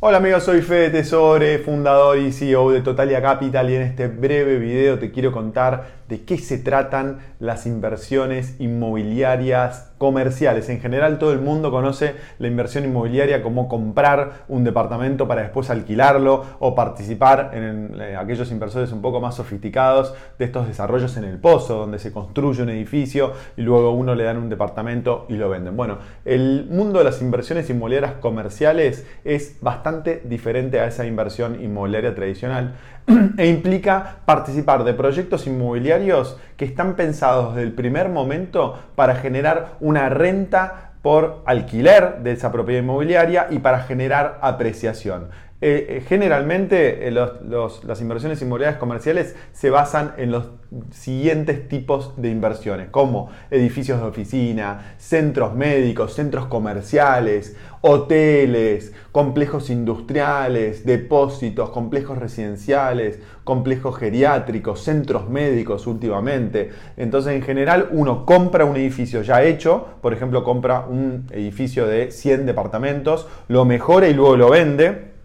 Hola amigos, soy Fede Tesore, fundador y CEO de Totalia Capital y en este breve video te quiero contar de qué se tratan las inversiones inmobiliarias comerciales. En general todo el mundo conoce la inversión inmobiliaria como comprar un departamento para después alquilarlo o participar en eh, aquellos inversores un poco más sofisticados de estos desarrollos en el pozo, donde se construye un edificio y luego uno le dan un departamento y lo venden. Bueno, el mundo de las inversiones inmobiliarias comerciales es bastante diferente a esa inversión inmobiliaria tradicional e implica participar de proyectos inmobiliarios que están pensados desde el primer momento para generar una renta por alquiler de esa propiedad inmobiliaria y para generar apreciación. Eh, eh, generalmente eh, las inversiones inmobiliarias comerciales se basan en los siguientes tipos de inversiones, como edificios de oficina, centros médicos, centros comerciales, hoteles, complejos industriales, depósitos, complejos residenciales, complejos geriátricos, centros médicos últimamente. Entonces, en general, uno compra un edificio ya hecho, por ejemplo, compra un edificio de 100 departamentos, lo mejora y luego lo vende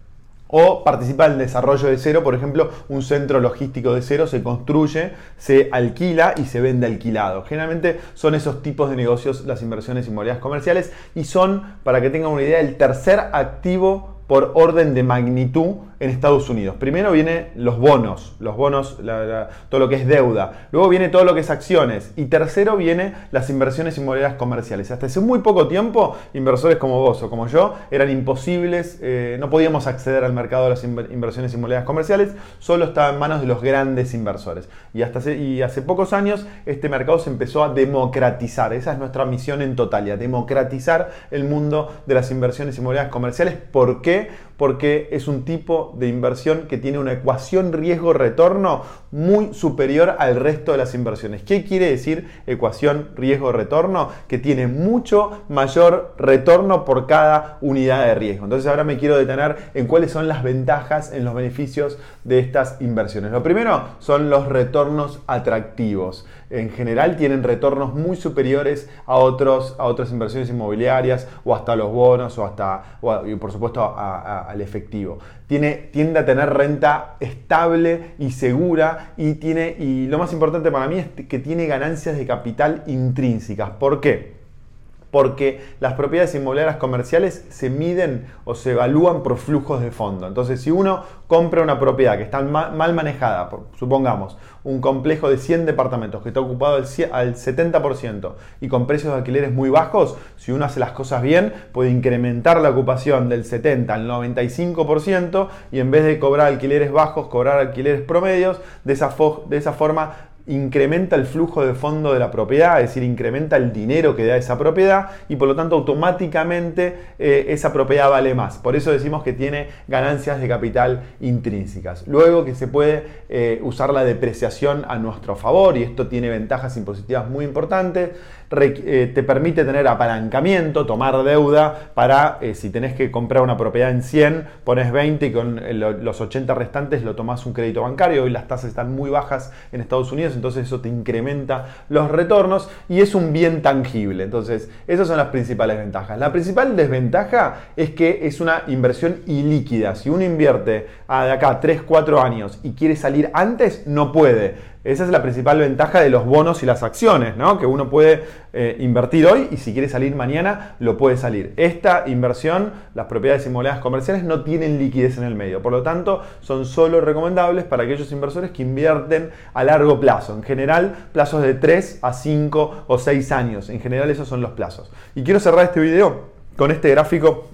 o participa en el desarrollo de cero, por ejemplo, un centro logístico de cero se construye, se alquila y se vende alquilado. Generalmente son esos tipos de negocios las inversiones inmobiliarias comerciales y son, para que tengan una idea, el tercer activo por orden de magnitud en Estados Unidos. Primero vienen los bonos, los bonos, todo lo que es deuda. Luego viene todo lo que es acciones. Y tercero viene las inversiones inmobiliarias comerciales. Hasta hace muy poco tiempo, inversores como vos o como yo eran imposibles, eh, no podíamos acceder al mercado de las inversiones inmobiliarias comerciales, solo estaba en manos de los grandes inversores. Y, hasta hace, y hace pocos años este mercado se empezó a democratizar. Esa es nuestra misión en Totalia, democratizar el mundo de las inversiones inmobiliarias comerciales. ¿Por qué? Porque es un tipo de inversión que tiene una ecuación riesgo-retorno muy superior al resto de las inversiones. ¿Qué quiere decir ecuación riesgo-retorno? Que tiene mucho mayor retorno por cada unidad de riesgo. Entonces ahora me quiero detener en cuáles son las ventajas, en los beneficios de estas inversiones. Lo primero son los retornos atractivos. En general tienen retornos muy superiores a, otros, a otras inversiones inmobiliarias o hasta los bonos o hasta, y por supuesto, al efectivo. Tiene, tiende a tener renta estable y segura y, tiene, y lo más importante para mí es que tiene ganancias de capital intrínsecas. ¿Por qué? Porque las propiedades inmobiliarias comerciales se miden o se evalúan por flujos de fondo. Entonces, si uno compra una propiedad que está mal manejada, supongamos un complejo de 100 departamentos que está ocupado al 70% y con precios de alquileres muy bajos, si uno hace las cosas bien, puede incrementar la ocupación del 70 al 95% y en vez de cobrar alquileres bajos, cobrar alquileres promedios, de esa, de esa forma incrementa el flujo de fondo de la propiedad, es decir, incrementa el dinero que da esa propiedad y por lo tanto automáticamente eh, esa propiedad vale más. Por eso decimos que tiene ganancias de capital intrínsecas. Luego que se puede eh, usar la depreciación a nuestro favor y esto tiene ventajas impositivas muy importantes. Eh, te permite tener apalancamiento, tomar deuda para si tenés que comprar una propiedad en 100, pones 20 y con los 80 restantes lo tomás un crédito bancario. Hoy las tasas están muy bajas en Estados Unidos entonces eso te incrementa los retornos y es un bien tangible. Entonces, esas son las principales ventajas. La principal desventaja es que es una inversión ilíquida. Si uno invierte de acá 3, 4 años y quiere salir antes, no puede. Esa es la principal ventaja de los bonos y las acciones, ¿no? que uno puede eh, invertir hoy y si quiere salir mañana, lo puede salir. Esta inversión, las propiedades inmobiliarias comerciales no tienen liquidez en el medio, por lo tanto son solo recomendables para aquellos inversores que invierten a largo plazo, en general plazos de 3 a 5 o 6 años, en general esos son los plazos. Y quiero cerrar este video con este gráfico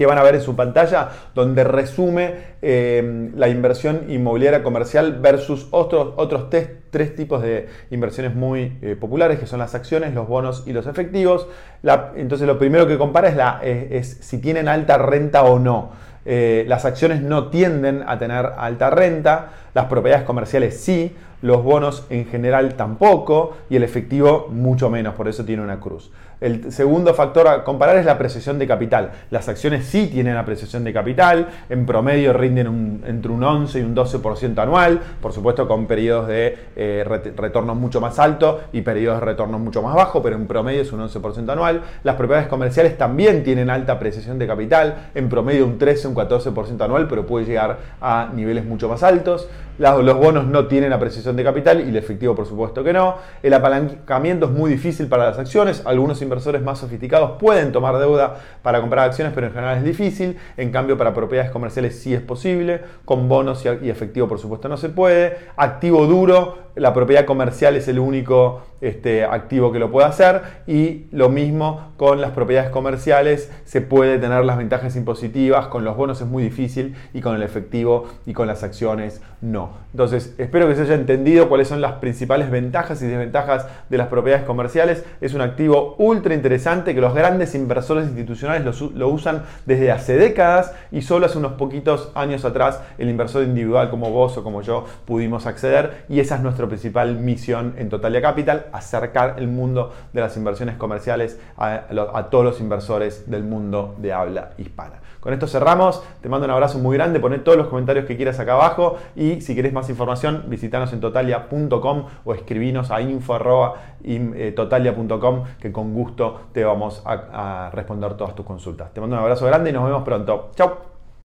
que van a ver en su pantalla, donde resume eh, la inversión inmobiliaria comercial versus otros, otros tres, tipos de inversiones muy eh, populares, que son las acciones, los bonos y los efectivos. entonces lo primero que compara es, la, es, si tienen alta renta o no. Eh, las acciones no tienden a tener alta renta, las propiedades comerciales sí, los bonos en general tampoco y el efectivo mucho menos, por eso tiene una cruz. El segundo factor a comparar es la apreciación de capital. Las acciones sí tienen apreciación de capital, en promedio rinden entre un 11 y un 12% anual, por supuesto con periodos de eh, retorno mucho más alto y periodos de retorno mucho más bajo, pero en promedio es un 11% anual. Las propiedades comerciales también tienen alta apreciación de capital, en promedio un 13, un 14% anual, pero puede llegar a niveles mucho más altos. Los bonos no tienen apreciación de capital y el efectivo por supuesto que no. El apalancamiento es muy difícil para las acciones. Algunos inversores más sofisticados pueden tomar deuda para comprar acciones, pero en general es difícil. En cambio, para propiedades comerciales sí es posible. Con bonos y efectivo por supuesto no se puede. Activo duro, la propiedad comercial es el único este, activo que lo puede hacer y lo mismo con las propiedades comerciales se puede tener las ventajas impositivas, con los bonos es muy difícil y con el efectivo y con las acciones no. Entonces espero que se haya entendido cuáles son las principales ventajas y desventajas de las propiedades comerciales. Es un activo ultra interesante que los grandes inversores institucionales lo, lo usan desde hace décadas y solo hace unos poquitos años atrás el inversor individual como vos o como yo pudimos acceder y esa es nuestra principal misión en Totalia Capital acercar el mundo de las inversiones comerciales a, todos los inversores del mundo de habla hispana. Con esto cerramos, te mando un abrazo muy grande, poné todos los comentarios que quieras acá abajo y si querés más información visitanos en totalia.com o escribinos a info.totalia.com eh, que con gusto te vamos a responder todas tus consultas. Te mando un abrazo grande y nos vemos pronto. Chao.